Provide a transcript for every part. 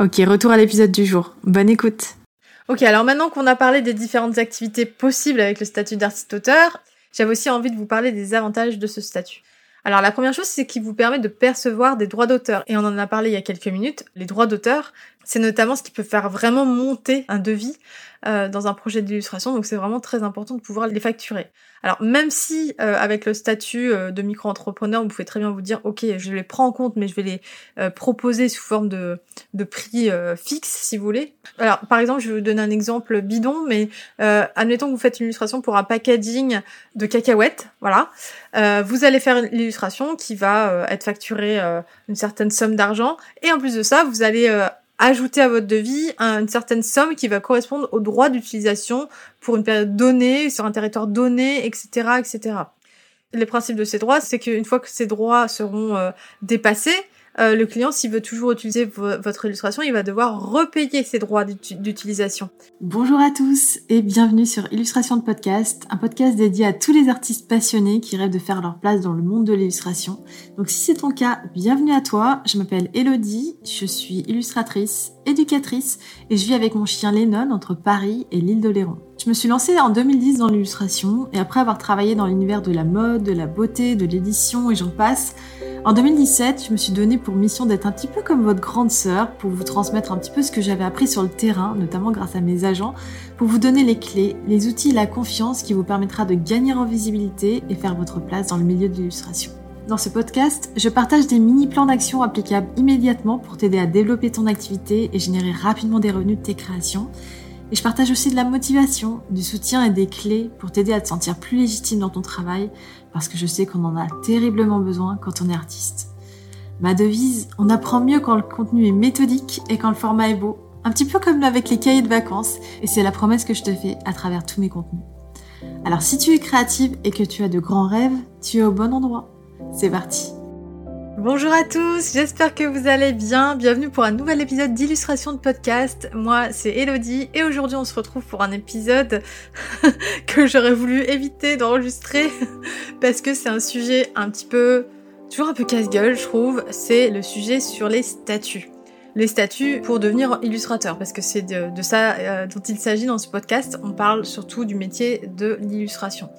Ok, retour à l'épisode du jour. Bonne écoute. Ok, alors maintenant qu'on a parlé des différentes activités possibles avec le statut d'artiste-auteur, j'avais aussi envie de vous parler des avantages de ce statut. Alors la première chose, c'est qu'il vous permet de percevoir des droits d'auteur. Et on en a parlé il y a quelques minutes. Les droits d'auteur, c'est notamment ce qui peut faire vraiment monter un devis euh, dans un projet d'illustration, donc c'est vraiment très important de pouvoir les facturer. Alors même si euh, avec le statut euh, de micro-entrepreneur, vous pouvez très bien vous dire, ok, je les prends en compte, mais je vais les proposer sous forme de, de prix fixe, si vous voulez. Alors par exemple, je vais vous donner un exemple bidon, mais admettons que vous faites une illustration pour un packaging de cacahuètes, voilà. vous allez faire l'illustration qui va être facturée une certaine somme d'argent, et en plus de ça, vous allez ajouter à votre devis une certaine somme qui va correspondre au droit d'utilisation pour une période donnée, sur un territoire donné, etc., etc. Les principes de ces droits, c'est qu'une fois que ces droits seront euh, dépassés, euh, le client, s'il veut toujours utiliser votre illustration, il va devoir repayer ses droits d'utilisation. Bonjour à tous et bienvenue sur Illustration de podcast, un podcast dédié à tous les artistes passionnés qui rêvent de faire leur place dans le monde de l'illustration. Donc si c'est ton cas, bienvenue à toi. Je m'appelle Elodie, je suis illustratrice, éducatrice et je vis avec mon chien Lennon entre Paris et l'île de Léron. Je me suis lancée en 2010 dans l'illustration et après avoir travaillé dans l'univers de la mode, de la beauté, de l'édition et j'en passe, en 2017, je me suis donné pour mission d'être un petit peu comme votre grande sœur pour vous transmettre un petit peu ce que j'avais appris sur le terrain, notamment grâce à mes agents, pour vous donner les clés, les outils et la confiance qui vous permettra de gagner en visibilité et faire votre place dans le milieu de l'illustration. Dans ce podcast, je partage des mini plans d'action applicables immédiatement pour t'aider à développer ton activité et générer rapidement des revenus de tes créations. Et je partage aussi de la motivation, du soutien et des clés pour t'aider à te sentir plus légitime dans ton travail, parce que je sais qu'on en a terriblement besoin quand on est artiste. Ma devise, on apprend mieux quand le contenu est méthodique et quand le format est beau. Un petit peu comme avec les cahiers de vacances, et c'est la promesse que je te fais à travers tous mes contenus. Alors si tu es créative et que tu as de grands rêves, tu es au bon endroit. C'est parti Bonjour à tous, j'espère que vous allez bien. Bienvenue pour un nouvel épisode d'illustration de podcast. Moi, c'est Elodie et aujourd'hui on se retrouve pour un épisode que j'aurais voulu éviter d'enregistrer parce que c'est un sujet un petit peu, toujours un peu casse-gueule, je trouve. C'est le sujet sur les statuts. Les statuts pour devenir illustrateur, parce que c'est de, ça euh, dont il s'agit dans ce podcast. On parle surtout du métier de l'illustration.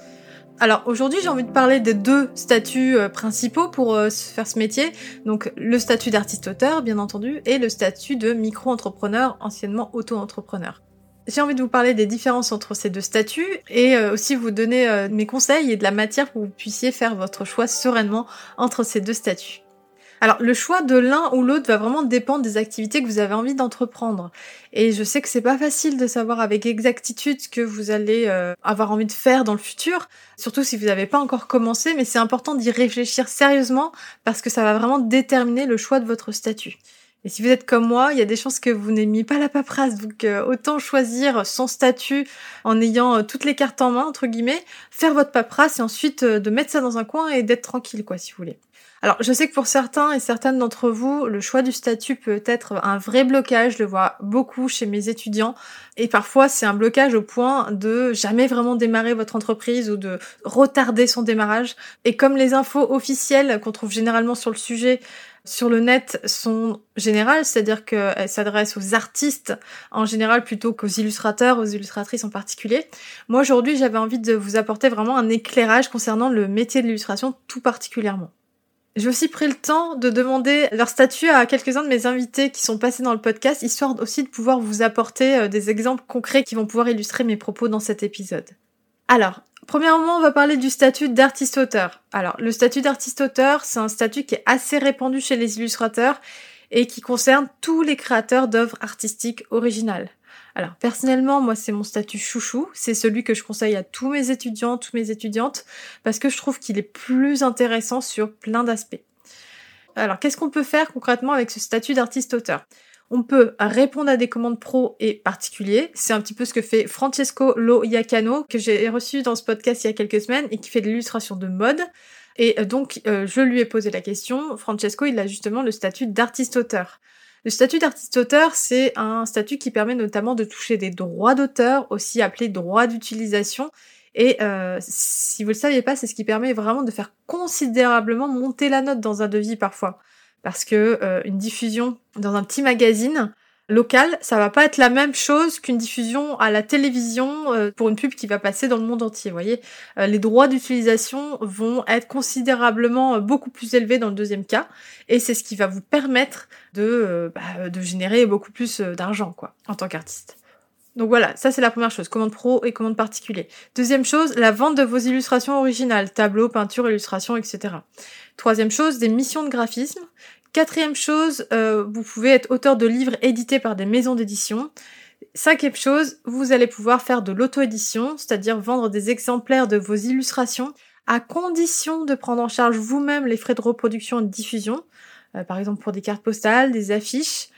Alors aujourd'hui j'ai envie de parler des deux statuts euh, principaux pour euh, faire ce métier. Donc le statut d'artiste-auteur bien entendu et le statut de micro-entrepreneur, anciennement auto-entrepreneur. J'ai envie de vous parler des différences entre ces deux statuts et euh, aussi vous donner mes conseils et de la matière pour que vous puissiez faire votre choix sereinement entre ces deux statuts. Alors le choix de l'un ou l'autre va vraiment dépendre des activités que vous avez envie d'entreprendre. Et je sais que c'est pas facile de savoir avec exactitude ce que vous allez euh, avoir envie de faire dans le futur, surtout si vous n'avez pas encore commencé, mais c'est important d'y réfléchir sérieusement parce que ça va vraiment déterminer le choix de votre statut. Et si vous êtes comme moi, il y a des chances que vous n'aimiez pas la paperasse, donc euh, autant choisir son statut en ayant euh, toutes les cartes en main, entre guillemets, faire votre paperasse et ensuite de mettre ça dans un coin et d'être tranquille, quoi, si vous voulez. Alors, je sais que pour certains et certaines d'entre vous, le choix du statut peut être un vrai blocage. Je le vois beaucoup chez mes étudiants. Et parfois, c'est un blocage au point de jamais vraiment démarrer votre entreprise ou de retarder son démarrage. Et comme les infos officielles qu'on trouve généralement sur le sujet sur le net sont générales, c'est-à-dire qu'elles s'adressent aux artistes en général plutôt qu'aux illustrateurs, aux illustratrices en particulier. Moi aujourd'hui j'avais envie de vous apporter vraiment un éclairage concernant le métier de l'illustration tout particulièrement. J'ai aussi pris le temps de demander leur statut à quelques-uns de mes invités qui sont passés dans le podcast, histoire aussi de pouvoir vous apporter euh, des exemples concrets qui vont pouvoir illustrer mes propos dans cet épisode. Alors, premièrement, on va parler du statut d'artiste-auteur. Alors, le statut d'artiste-auteur, c'est un statut qui est assez répandu chez les illustrateurs et qui concerne tous les créateurs d'œuvres artistiques originales. Alors personnellement, moi c'est mon statut chouchou, c'est celui que je conseille à tous mes étudiants, toutes mes étudiantes, parce que je trouve qu'il est plus intéressant sur plein d'aspects. Alors qu'est-ce qu'on peut faire concrètement avec ce statut d'artiste-auteur? On peut répondre à des commandes pro et particuliers. C'est un petit peu ce que fait Francesco Lo Iacano, que j'ai reçu dans ce podcast il y a quelques semaines et qui fait de l'illustration de mode. Et euh, donc, euh, je lui ai posé la question. Francesco, il a justement le statut d'artiste-auteur. Le statut d'artiste-auteur, c'est un statut qui permet notamment de toucher des droits d'auteur, aussi appelés droits d'utilisation. Et euh, si vous le saviez pas, c'est ce qui permet vraiment de faire considérablement monter la note dans un devis parfois. Parce que euh, une diffusion dans un petit magazine, local, ça va pas être la même chose qu'une diffusion à la télévision euh, pour une pub qui va passer dans le monde entier. Vous voyez, euh, les droits d'utilisation vont être considérablement euh, beaucoup plus élevés dans le deuxième cas, et c'est ce qui va vous permettre de bah, de générer beaucoup plus d'argent quoi en tant qu'artiste. Donc voilà, ça c'est la première chose, commande pro et commande particulier. Deuxième chose, la vente de vos illustrations originales, tableaux, peintures, illustrations, etc. Troisième chose, des missions de graphisme. Quatrième chose, euh, vous pouvez être auteur de livres édités par des maisons d'édition. Cinquième chose, vous allez pouvoir faire de l'auto-édition, c'est-à-dire vendre des exemplaires de vos illustrations à condition de prendre en charge vous-même les frais de reproduction et de diffusion, euh, par exemple pour des cartes postales, des affiches,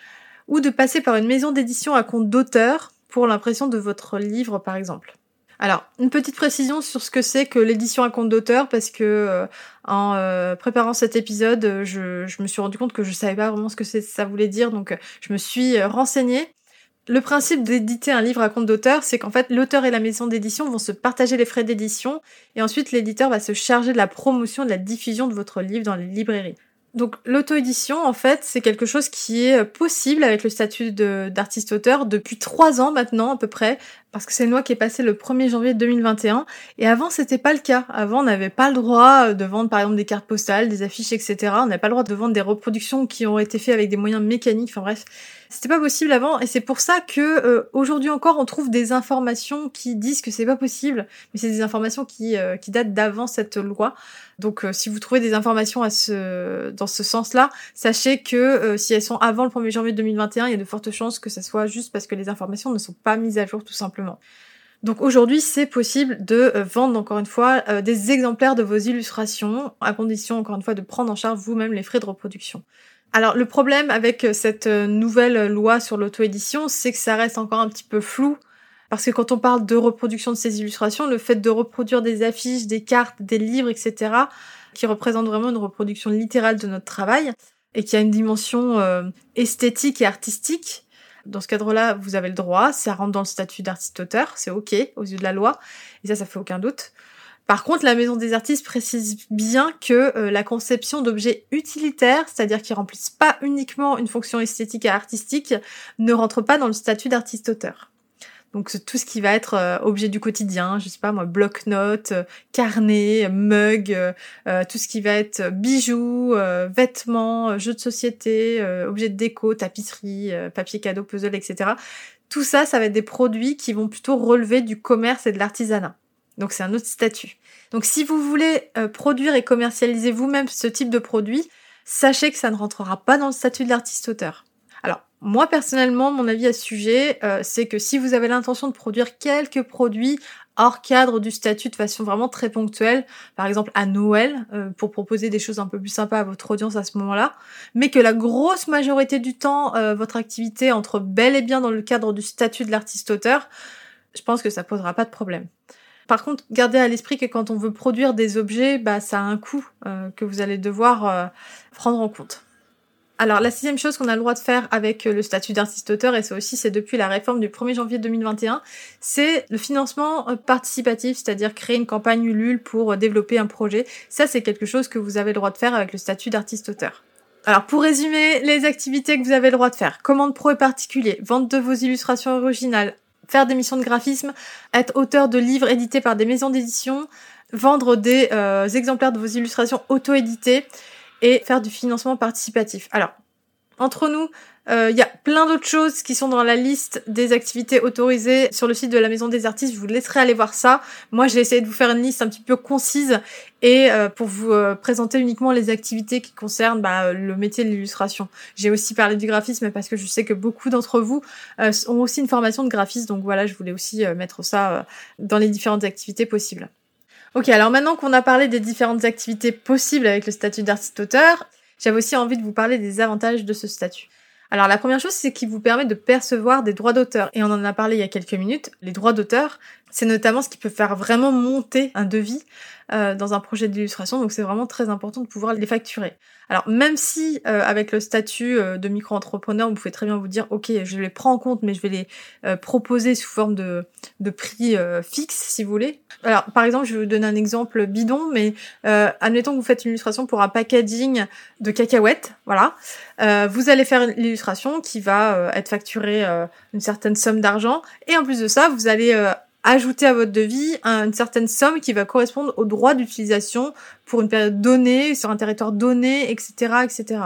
ou de passer par une maison d'édition à compte d'auteur pour l'impression de votre livre par exemple. Alors, une petite précision sur ce que c'est que l'édition à compte d'auteur, parce que euh, en euh, préparant cet épisode, je, me suis rendu compte que je savais pas vraiment ce que ça voulait dire, donc euh, je me suis renseignée. Le principe d'éditer un livre à compte d'auteur, c'est qu'en fait l'auteur et la maison d'édition vont se partager les frais d'édition, et ensuite l'éditeur va se charger de la promotion, de la diffusion de votre livre dans les librairies. Donc l'auto-édition, en fait, c'est quelque chose qui est possible avec le statut d'artiste-auteur depuis trois ans maintenant à peu près, parce que c'est une loi qui est passée le 1er janvier 2021. Et avant, c'était pas le cas. Avant, on n'avait pas le droit de vendre par exemple des cartes postales, des affiches, etc. On n'avait pas le droit de vendre des reproductions qui ont été faites avec des moyens mécaniques. Enfin bref, c'était pas possible avant. Et c'est pour ça que euh, aujourd'hui encore, on trouve des informations qui disent que c'est pas possible, mais c'est des informations qui, euh, qui datent d'avant cette loi. Donc, euh, si vous trouvez des informations à ce, dans ce sens-là, sachez que si elles sont avant le 1er janvier 2021, il y a de fortes chances que ça soit juste parce que les informations ne sont pas mises à jour tout simplement. Donc aujourd'hui, c'est possible de vendre encore une fois des exemplaires de vos illustrations, à condition encore une fois de prendre en charge vous-même les frais de reproduction. Alors le problème avec euh, cette nouvelle loi sur l'auto-édition, c'est que ça reste encore un petit peu flou. Parce que quand on parle de reproduction de ces illustrations, le fait de reproduire des affiches, des cartes, des livres, etc., qui représentent vraiment une reproduction littérale de notre travail, et qui a une dimension esthétique et artistique, dans ce cadre-là, vous avez le droit, ça rentre dans le statut d'artiste-auteur, c'est ok aux yeux de la loi, et ça, ça fait aucun doute. Par contre, la Maison des artistes précise bien que euh, la conception d'objets utilitaires, c'est-à-dire qui remplissent pas uniquement une fonction esthétique et artistique, ne rentre pas dans le statut d'artiste-auteur. Donc tout ce qui va être euh, objet du quotidien, je sais pas moi, bloc-notes, euh, carnet, mug, tout ce qui va être bijoux, vêtements, jeux de société, objets de déco, tapisserie, papier cadeau, puzzle, etc. Tout ça, ça va être des produits qui vont plutôt relever du commerce et de l'artisanat. Donc c'est un autre statut. Donc si vous voulez produire et commercialiser vous-même ce type de produit, sachez que ça ne rentrera pas dans le statut de l'artiste-auteur. Alors, moi personnellement, mon avis à ce sujet, euh, c'est que si vous avez l'intention de produire quelques produits hors cadre du statut de façon vraiment très ponctuelle, par exemple à Noël, euh, pour proposer des choses un peu plus sympas à votre audience à ce moment-là, mais que la grosse majorité du temps, euh, votre activité entre bel et bien dans le cadre du statut de l'artiste-auteur, je pense que ça posera pas de problème. Par contre, gardez à l'esprit que quand on veut produire des objets, bah, ça a un coût que vous allez devoir prendre en compte. Alors la sixième chose qu'on a le droit de faire avec euh, le statut d'artiste-auteur, et c'est aussi c'est depuis la réforme du 1er janvier 2021, c'est le financement euh, participatif, c'est-à-dire créer une campagne Ulule pour euh, développer un projet. Ça c'est quelque chose que vous avez le droit de faire avec le statut d'artiste-auteur. Alors pour résumer les activités que vous avez le droit de faire, commande pro et particulier, vente de vos illustrations originales, faire des missions de graphisme, être auteur de livres édités par des maisons d'édition, vendre des exemplaires de vos illustrations auto-éditées, et faire du financement participatif. Alors, entre nous, euh, il y a plein d'autres choses qui sont dans la liste des activités autorisées sur le site de la Maison des Artistes. Je vous laisserai aller voir ça. Moi, j'ai essayé de vous faire une liste un petit peu concise et euh, pour vous euh, présenter uniquement les activités qui concernent bah, le métier de l'illustration. J'ai aussi parlé du graphisme parce que je sais que beaucoup d'entre vous ont aussi une formation de graphiste. Donc voilà, je voulais aussi mettre ça dans les différentes activités possibles. Ok, alors maintenant qu'on a parlé des différentes activités possibles avec le statut d'artiste-auteur, j'avais aussi envie de vous parler des avantages de ce statut. Alors la première chose, c'est qu'il vous permet de percevoir des droits d'auteur. Et on en a parlé il y a quelques minutes. Les droits d'auteur, c'est notamment ce qui peut faire vraiment monter un devis euh, dans un projet d'illustration. Donc c'est vraiment très important de pouvoir les facturer. Alors même si euh, avec le statut euh, de micro-entrepreneur, vous pouvez très bien vous dire, ok, je les prends en compte, mais je vais les proposer sous forme de, de prix fixe, si vous voulez. Alors par exemple, je vais vous donner un exemple bidon, mais admettons que vous faites une illustration pour un packaging de cacahuètes, voilà. vous allez faire l'illustration qui va être facturée une certaine somme d'argent, et en plus de ça, vous allez ajouter à votre devis une certaine somme qui va correspondre au droit d'utilisation pour une période donnée, sur un territoire donné, etc., etc.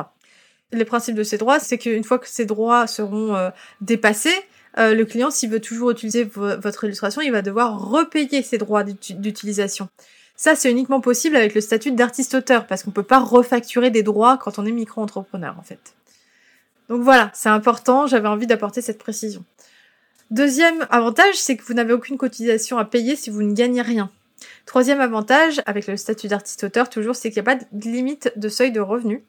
Les principes de ces droits, c'est qu'une fois que ces droits seront euh, dépassés, euh, le client, s'il veut toujours utiliser votre illustration, il va devoir repayer ses droits d'utilisation. Ça, c'est uniquement possible avec le statut d'artiste-auteur, parce qu'on peut pas refacturer des droits quand on est micro-entrepreneur, en fait. Donc voilà, c'est important, j'avais envie d'apporter cette précision. Deuxième avantage, c'est que vous n'avez aucune cotisation à payer si vous ne gagnez rien. Troisième avantage, avec le statut d'artiste-auteur toujours, c'est qu'il n'y a pas de limite de seuil de revenus.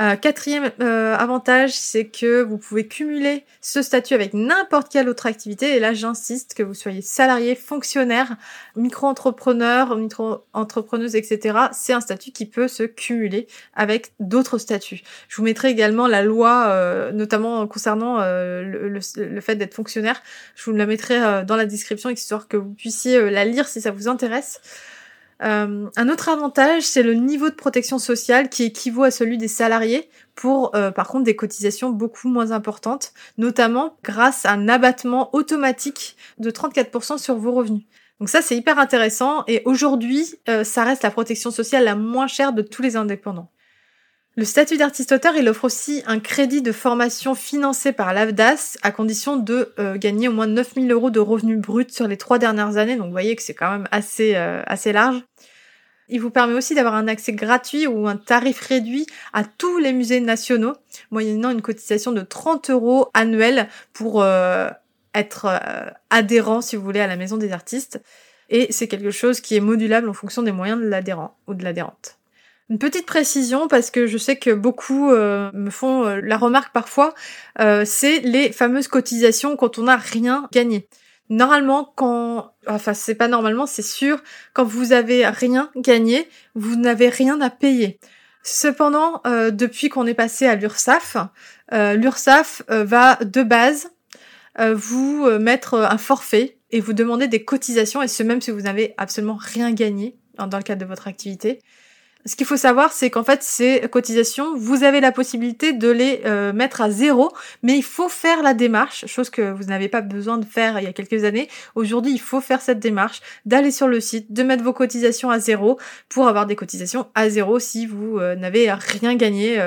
Euh, quatrième euh, avantage, c'est que vous pouvez cumuler ce statut avec n'importe quelle autre activité. Et là, j'insiste que vous soyez salarié, fonctionnaire, micro-entrepreneur, micro-entrepreneuse, etc. C'est un statut qui peut se cumuler avec d'autres statuts. Je vous mettrai également la loi, euh, notamment concernant le, le, fait d'être fonctionnaire. Je vous la mettrai dans la description, histoire que vous puissiez la lire si ça vous intéresse. Euh, un autre avantage, c'est le niveau de protection sociale qui équivaut à celui des salariés pour, euh, par contre, des cotisations beaucoup moins importantes, notamment grâce à un abattement automatique de 34% sur vos revenus. Donc ça, c'est hyper intéressant et aujourd'hui, euh, ça reste la protection sociale la moins chère de tous les indépendants. Le statut d'artiste-auteur, il offre aussi un crédit de formation financé par l'AFDAS à condition de gagner au moins 9000 euros de revenus bruts sur les trois dernières années. Donc vous voyez que c'est quand même assez, assez large. Il vous permet aussi d'avoir un accès gratuit ou un tarif réduit à tous les musées nationaux, moyennant une cotisation de 30 euros annuels pour euh, être euh, adhérent, si vous voulez, à la maison des artistes. Et c'est quelque chose qui est modulable en fonction des moyens de l'adhérent ou de l'adhérente. Une petite précision parce que je sais que beaucoup euh, me font la remarque parfois, c'est les fameuses cotisations quand on n'a rien gagné. Normalement, quand, enfin c'est pas normalement, c'est sûr, quand vous avez rien gagné, vous n'avez rien à payer. Cependant, euh, depuis qu'on est passé à l'URSSAF, euh, l'URSSAF euh, va de base vous mettre un forfait et vous demander des cotisations, et ce même si vous n'avez absolument rien gagné dans le cadre de votre activité. Ce qu'il faut savoir, c'est qu'en fait, ces cotisations, vous avez la possibilité de les euh, mettre à zéro, mais il faut faire la démarche, chose que vous n'avez pas besoin de faire il y a quelques années. Aujourd'hui, il faut faire cette démarche, d'aller sur le site, de mettre vos cotisations à zéro pour avoir des cotisations à zéro si vous euh, n'avez rien gagné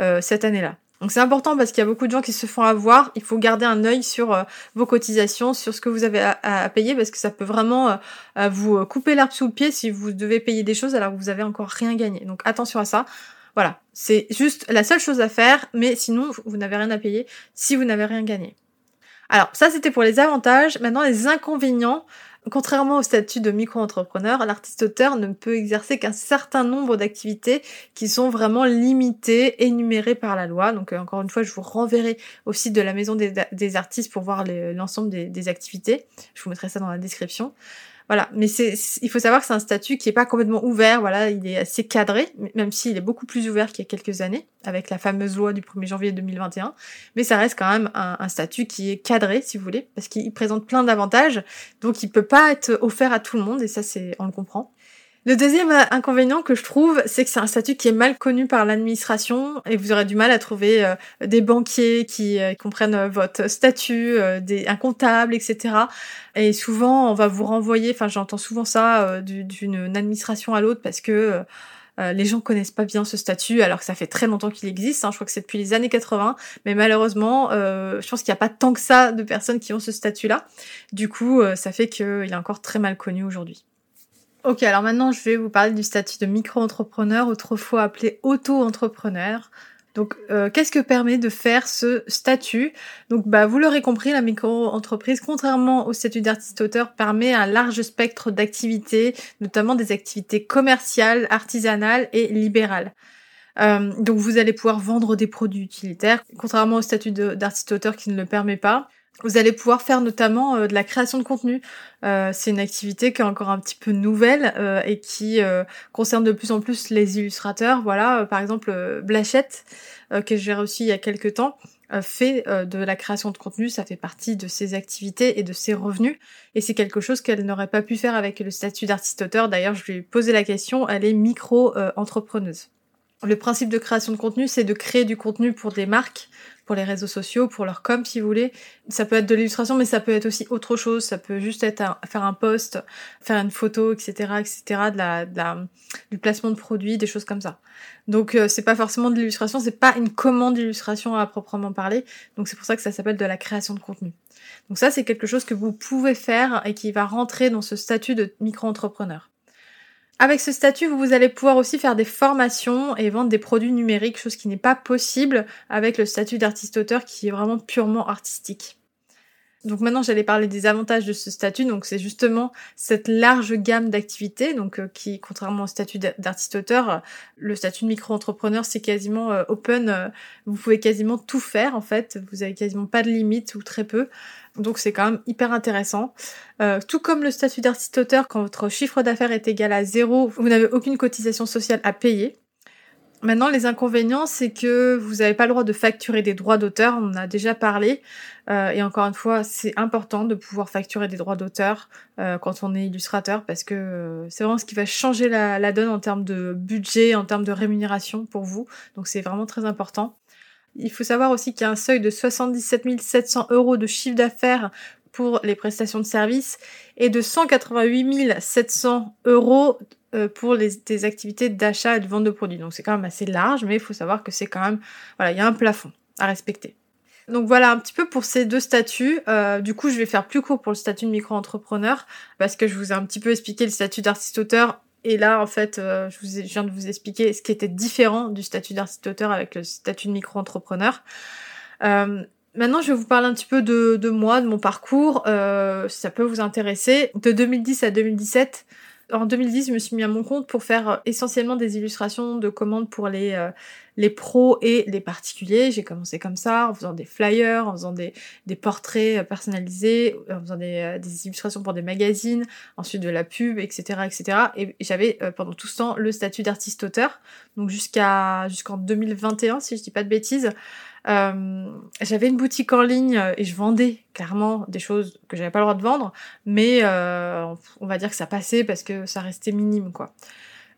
euh, cette année-là. Donc c'est important parce qu'il y a beaucoup de gens qui se font avoir. Il faut garder un œil sur euh, vos cotisations, sur ce que vous avez à, payer parce que ça peut vraiment euh, vous couper l'herbe sous le pied si vous devez payer des choses alors que vous avez encore rien gagné. Donc attention à ça. Voilà, c'est juste la seule chose à faire, mais sinon vous n'avez rien à payer si vous n'avez rien gagné. Alors ça c'était pour les avantages. Maintenant les inconvénients. Contrairement au statut de micro-entrepreneur, l'artiste-auteur ne peut exercer qu'un certain nombre d'activités qui sont vraiment limitées, énumérées par la loi. Donc euh, encore une fois, je vous renverrai au site de la Maison des, artistes pour voir l'ensemble des, activités. Je vous mettrai ça dans la description. Voilà, mais c'est, il faut savoir que c'est un statut qui est pas complètement ouvert. Voilà, il est assez cadré, même s'il est beaucoup plus ouvert qu'il y a quelques années avec la fameuse loi du 1er janvier 2021. Mais ça reste quand même un, statut qui est cadré, si vous voulez, parce qu'il présente plein d'avantages. Donc, il peut pas être offert à tout le monde, et ça, c'est, on le comprend. Le deuxième inconvénient que je trouve, c'est que c'est un statut qui est mal connu par l'administration et vous aurez du mal à trouver euh, des banquiers qui euh, comprennent euh, votre statut, des, un comptable, etc. Et souvent, on va vous renvoyer, enfin j'entends souvent ça d'une administration à l'autre parce que Euh, les gens connaissent pas bien ce statut alors que ça fait très longtemps qu'il existe. Hein. Je crois que c'est depuis les années 80, mais malheureusement, euh, je pense qu'il n'y a pas tant que ça de personnes qui ont ce statut-là. Du coup, euh, ça fait qu'il est encore très mal connu aujourd'hui. Ok, alors maintenant je vais vous parler du statut de micro-entrepreneur, autrefois appelé auto-entrepreneur. Donc, euh, qu'est-ce que permet de faire ce statut? Donc, bah, vous l'aurez compris, la micro-entreprise, contrairement au statut d'artiste-auteur, permet un large spectre d'activités, notamment des activités commerciales, artisanales et libérales. Euh, donc, vous allez pouvoir vendre des produits utilitaires, contrairement au statut d'artiste-auteur qui ne le permet pas. Vous allez pouvoir faire notamment euh, de la création de contenu. Euh, c'est une activité qui est encore un petit peu nouvelle euh, et qui concerne de plus en plus les illustrateurs. Voilà, par exemple, Blachette, que j'ai reçu il y a quelques temps, fait de la création de contenu. Ça fait partie de ses activités et de ses revenus. Et c'est quelque chose qu'elle n'aurait pas pu faire avec le statut d'artiste-auteur. D'ailleurs, je lui ai posé la question. Elle est micro-entrepreneuse. Le principe de création de contenu, c'est de créer du contenu pour des marques, pour les réseaux sociaux, pour leur com si vous voulez. Ça peut être de l'illustration, mais ça peut être aussi autre chose. Ça peut juste être faire un post, faire une photo, etc., etc., de la, de la, du placement de produits, des choses comme ça. Donc euh, c'est pas forcément de l'illustration, c'est pas une commande d'illustration à proprement parler. Donc c'est pour ça que ça s'appelle de la création de contenu. Donc ça c'est quelque chose que vous pouvez faire et qui va rentrer dans ce statut de micro-entrepreneur. Avec ce statut, vous allez pouvoir aussi faire des formations et vendre des produits numériques, chose qui n'est pas possible avec le statut d'artiste-auteur qui est vraiment purement artistique. Donc maintenant j'allais parler des avantages de ce statut, donc c'est justement cette large gamme d'activités, donc euh, qui contrairement au statut d'artiste-auteur, le statut de micro-entrepreneur c'est quasiment euh, open, euh, vous pouvez quasiment tout faire en fait, vous avez quasiment pas de limite ou très peu, donc c'est quand même hyper intéressant. tout comme le statut d'artiste-auteur, quand votre chiffre d'affaires est égal à zéro, vous n'avez aucune cotisation sociale à payer. Maintenant, les inconvénients, c'est que vous n'avez pas le droit de facturer des droits d'auteur, on en a déjà parlé. Euh, et encore une fois, c'est important de pouvoir facturer des droits d'auteur euh, quand on est illustrateur, parce que euh, c'est vraiment ce qui va changer la, la, donne en termes de budget, en termes de rémunération pour vous. Donc c'est vraiment très important. Il faut savoir aussi qu'il y a un seuil de 77 700 euros de chiffre d'affaires pour les prestations de services et de 188 700 euros euh, pour les, des activités d'achat et de vente de produits. Donc c'est quand même assez large, mais il faut savoir que c'est quand même, voilà, il y a un plafond à respecter. Donc voilà un petit peu pour ces deux statuts. Euh, du coup, je vais faire plus court pour le statut de micro-entrepreneur parce que je vous ai un petit peu expliqué le statut d'artiste-auteur. Et là, en fait, euh, je, vous ai, je viens de vous expliquer ce qui était différent du statut d'artiste-auteur avec le statut de micro-entrepreneur. Euh, Maintenant, je vais vous parler un petit peu de, de moi, de mon parcours, euh, si ça peut vous intéresser. De 2010 à 2017, en 2010, je me suis mis à mon compte pour faire euh, essentiellement des illustrations de commandes pour les, euh, les pros et les particuliers. J'ai commencé comme ça, en faisant des flyers, en faisant des, des portraits euh, personnalisés, en faisant des, des, illustrations pour des magazines, ensuite de la pub, etc. etc. Et j'avais pendant tout ce temps le statut d'artiste-auteur, donc jusqu'à jusqu'en 2021, si je dis pas de bêtises. Euh, j'avais une boutique en ligne euh, et je vendais clairement des choses que j'avais pas le droit de vendre, mais euh, on va dire que ça passait parce que ça restait minime quoi.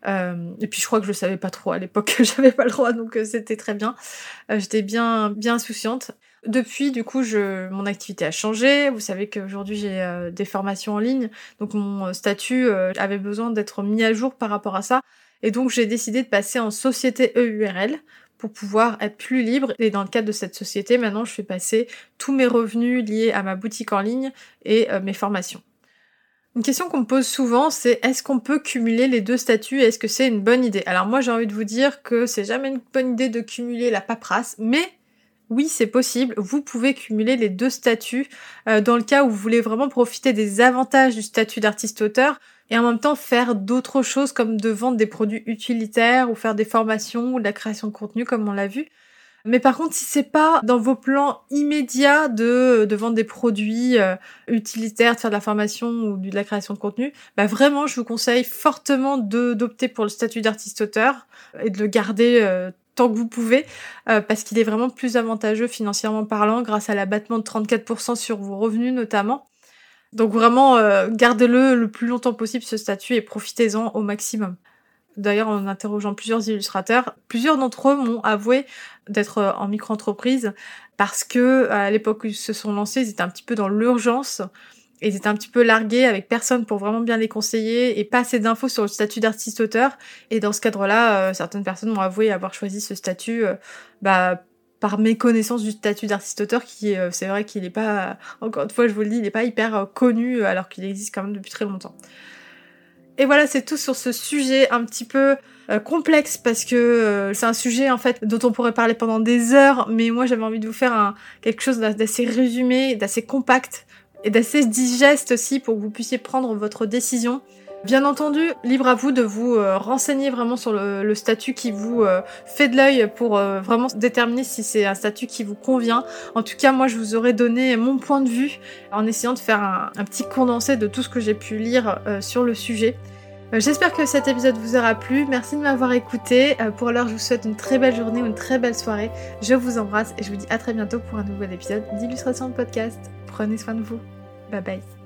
Euh, et puis je crois que je savais pas trop à l'époque que j'avais pas le droit, donc c'était très bien. J'étais bien bien insouciante. Depuis, du coup, je, mon activité a changé. Vous savez qu'aujourd'hui j'ai des formations en ligne, donc mon statut avait besoin d'être mis à jour par rapport à ça. Et donc j'ai décidé de passer en société EURL pour pouvoir être plus libre. Et dans le cadre de cette société, maintenant, je fais passer tous mes revenus liés à ma boutique en ligne et euh, mes formations. Une question qu'on me pose souvent, c'est est-ce qu'on peut cumuler les deux statuts? Est-ce que c'est une bonne idée? Alors moi, j'ai envie de vous dire que c'est jamais une bonne idée de cumuler la paperasse, mais oui, c'est possible. Vous pouvez cumuler les deux statuts euh, dans le cas où vous voulez vraiment profiter des avantages du statut d'artiste-auteur et en même temps faire d'autres choses comme de vendre des produits utilitaires ou faire des formations ou de la création de contenu comme on l'a vu. Mais par contre, si c'est pas dans vos plans immédiats de, de vendre des produits euh, utilitaires, de faire de la formation ou de la création de contenu, bah vraiment, je vous conseille fortement d'opter pour le statut d'artiste-auteur et de le garder euh, tant que vous pouvez, euh, parce qu'il est vraiment plus avantageux financièrement parlant grâce à l'abattement de 34% sur vos revenus notamment. Donc vraiment, euh, gardez-le le plus longtemps possible ce statut et profitez-en au maximum. D'ailleurs, en interrogeant plusieurs illustrateurs, plusieurs d'entre eux m'ont avoué d'être euh, en micro-entreprise parce que à l'époque où ils se sont lancés, ils étaient un petit peu dans l'urgence ils étaient un petit peu largués avec personne pour vraiment bien les conseiller et pas assez d'infos sur le statut d'artiste-auteur. Et dans ce cadre-là, euh, certaines personnes m'ont avoué avoir choisi ce statut euh, bah, par méconnaissance du statut d'artiste-auteur qui, euh, c'est vrai qu'il n'est pas, encore une fois, je vous le dis, il n'est pas hyper connu alors qu'il existe quand même depuis très longtemps. Et voilà, c'est tout sur ce sujet un petit peu complexe parce que c'est un sujet en fait dont on pourrait parler pendant des heures, mais moi j'avais envie de vous faire quelque chose d'assez résumé, d'assez compact et d'assez digeste aussi pour que vous puissiez prendre votre décision. Bien entendu, libre à vous de vous euh, renseigner vraiment sur le, statut qui vous euh, fait de l'œil pour euh, vraiment déterminer si c'est un statut qui vous convient. En tout cas, moi, je vous aurais donné mon point de vue en essayant de faire un, petit condensé de tout ce que j'ai pu lire sur le sujet. J'espère que cet épisode vous aura plu. Merci de m'avoir écouté. Pour l'heure, je vous souhaite une très belle journée ou une très belle soirée. Je vous embrasse et je vous dis à très bientôt pour un nouvel épisode d'Illustration de podcast. Prenez soin de vous. Bye bye.